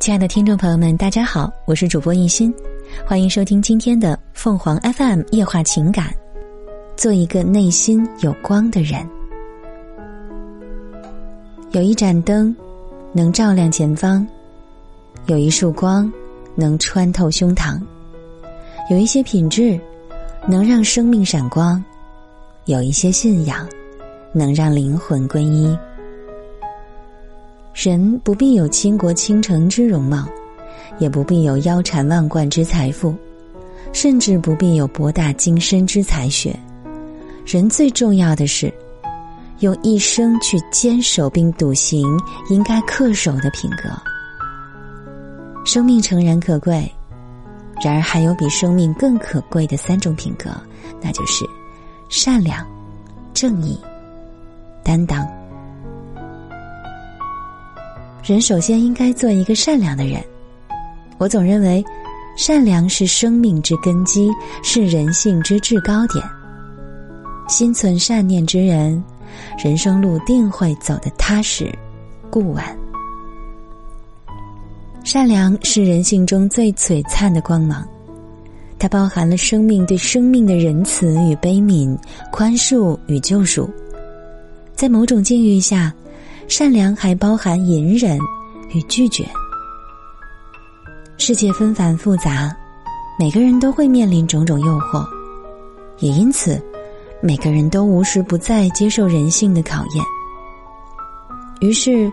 亲爱的听众朋友们，大家好，我是主播一心，欢迎收听今天的凤凰 FM 夜话情感。做一个内心有光的人。有一盏灯，能照亮前方；有一束光，能穿透胸膛；有一些品质，能让生命闪光；有一些信仰，能让灵魂归一。人不必有倾国倾城之容貌，也不必有腰缠万贯之财富，甚至不必有博大精深之才学。人最重要的是，用一生去坚守并笃行应该恪守的品格。生命诚然可贵，然而还有比生命更可贵的三种品格，那就是善良、正义、担当。人首先应该做一个善良的人。我总认为，善良是生命之根基，是人性之至高点。心存善念之人，人生路定会走得踏实、固稳。善良是人性中最璀璨的光芒，它包含了生命对生命的仁慈与悲悯、宽恕与救赎。在某种境遇下。善良还包含隐忍与拒绝。世界纷繁复杂，每个人都会面临种种诱惑，也因此，每个人都无时不在接受人性的考验。于是，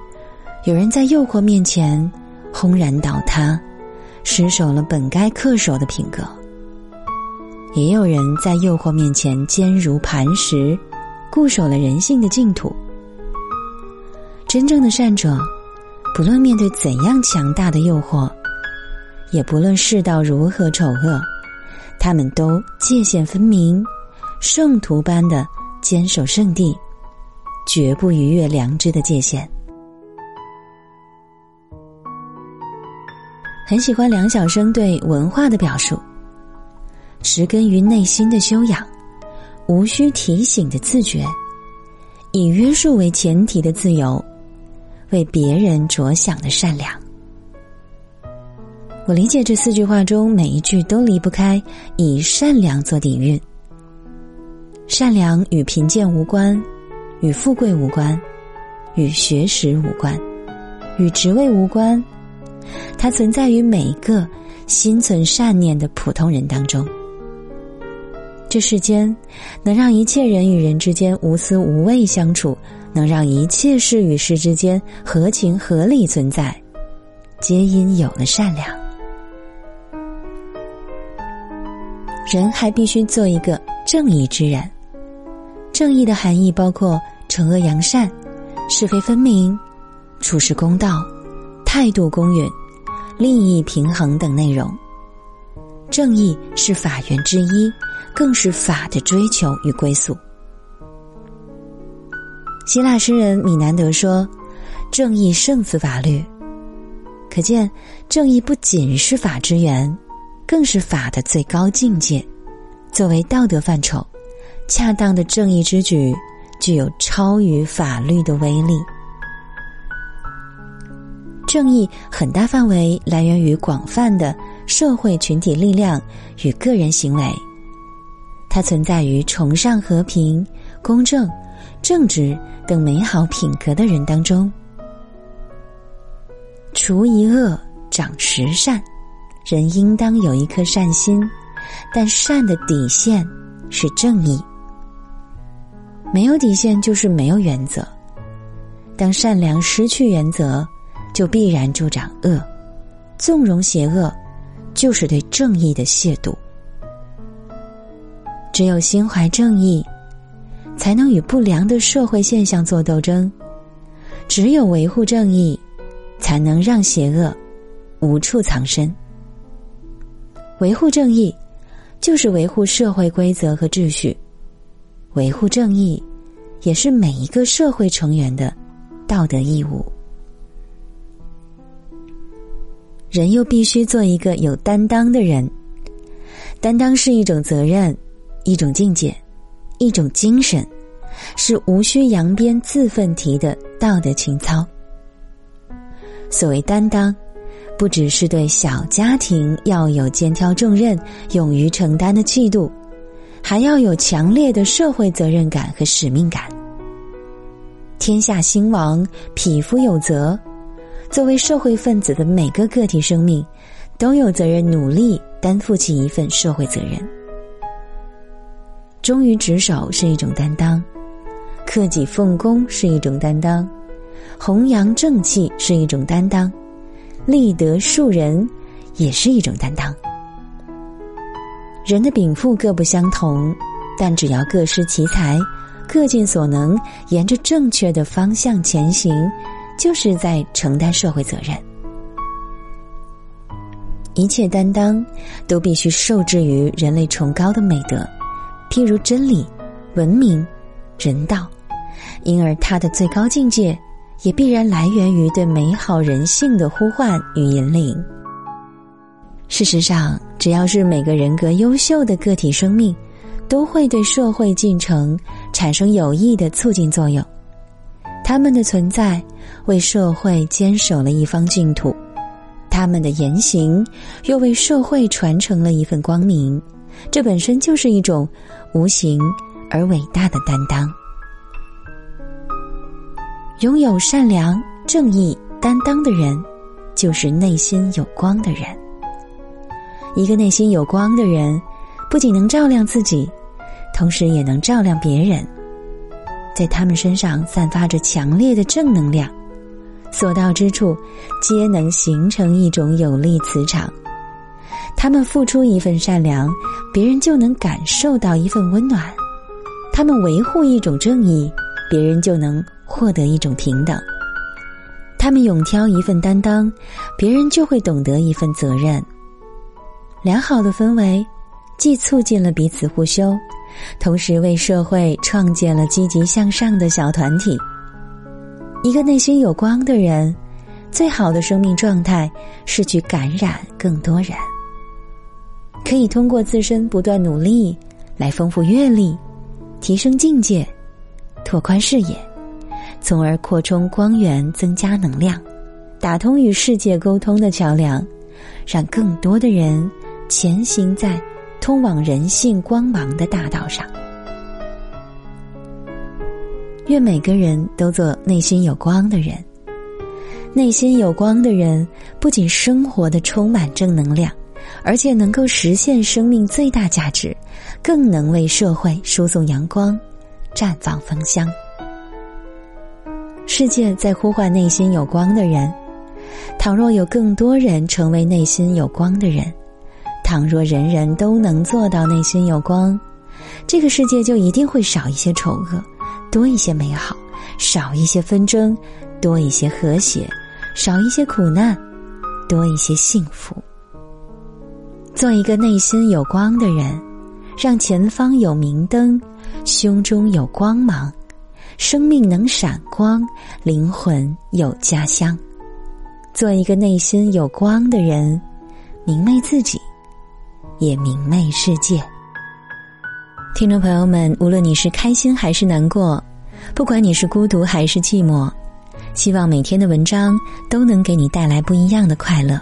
有人在诱惑面前轰然倒塌，失守了本该恪守的品格；也有人在诱惑面前坚如磐石，固守了人性的净土。真正的善者，不论面对怎样强大的诱惑，也不论世道如何丑恶，他们都界限分明，圣徒般的坚守圣地，绝不逾越良知的界限。很喜欢梁晓声对文化的表述：植根于内心的修养，无需提醒的自觉，以约束为前提的自由。为别人着想的善良，我理解这四句话中每一句都离不开以善良做底蕴。善良与贫贱无关，与富贵无关，与学识无关，与职位无关，它存在于每一个心存善念的普通人当中。这世间能让一切人与人之间无私无畏相处。能让一切事与事之间合情合理存在，皆因有了善良。人还必须做一个正义之人。正义的含义包括惩恶扬善、是非分明、处事公道、态度公允、利益平衡等内容。正义是法源之一，更是法的追求与归宿。希腊诗人米南德说：“正义胜似法律。”可见，正义不仅是法之源，更是法的最高境界。作为道德范畴，恰当的正义之举具有超于法律的威力。正义很大范围来源于广泛的社会群体力量与个人行为，它存在于崇尚和平、公正。正直等美好品格的人当中，除一恶长十善，人应当有一颗善心，但善的底线是正义。没有底线就是没有原则。当善良失去原则，就必然助长恶，纵容邪恶，就是对正义的亵渎。只有心怀正义。才能与不良的社会现象做斗争，只有维护正义，才能让邪恶无处藏身。维护正义，就是维护社会规则和秩序；维护正义，也是每一个社会成员的道德义务。人又必须做一个有担当的人，担当是一种责任，一种境界。一种精神，是无需扬鞭自奋蹄的道德情操。所谓担当，不只是对小家庭要有肩挑重任、勇于承担的气度，还要有强烈的社会责任感和使命感。天下兴亡，匹夫有责。作为社会分子的每个个体生命，都有责任努力担负起一份社会责任。忠于职守是一种担当，克己奉公是一种担当，弘扬正气是一种担当，立德树人也是一种担当。人的禀赋各不相同，但只要各施其才。各尽所能，沿着正确的方向前行，就是在承担社会责任。一切担当都必须受制于人类崇高的美德，譬如真理、文明、人道，因而它的最高境界也必然来源于对美好人性的呼唤与引领。事实上，只要是每个人格优秀的个体生命。都会对社会进程产生有益的促进作用，他们的存在为社会坚守了一方净土，他们的言行又为社会传承了一份光明，这本身就是一种无形而伟大的担当。拥有善良、正义、担当的人，就是内心有光的人。一个内心有光的人。不仅能照亮自己，同时也能照亮别人，在他们身上散发着强烈的正能量，所到之处皆能形成一种有力磁场。他们付出一份善良，别人就能感受到一份温暖；他们维护一种正义，别人就能获得一种平等；他们勇挑一份担当，别人就会懂得一份责任。良好的氛围。既促进了彼此互修，同时为社会创建了积极向上的小团体。一个内心有光的人，最好的生命状态是去感染更多人。可以通过自身不断努力来丰富阅历、提升境界、拓宽视野，从而扩充光源、增加能量，打通与世界沟通的桥梁，让更多的人前行在。通往人性光芒的大道上，愿每个人都做内心有光的人。内心有光的人，不仅生活的充满正能量，而且能够实现生命最大价值，更能为社会输送阳光，绽放芳香。世界在呼唤内心有光的人，倘若有更多人成为内心有光的人。倘若人人都能做到内心有光，这个世界就一定会少一些丑恶，多一些美好；少一些纷争，多一些和谐；少一些苦难，多一些幸福。做一个内心有光的人，让前方有明灯，胸中有光芒，生命能闪光，灵魂有家乡。做一个内心有光的人，明媚自己。也明媚世界。听众朋友们，无论你是开心还是难过，不管你是孤独还是寂寞，希望每天的文章都能给你带来不一样的快乐。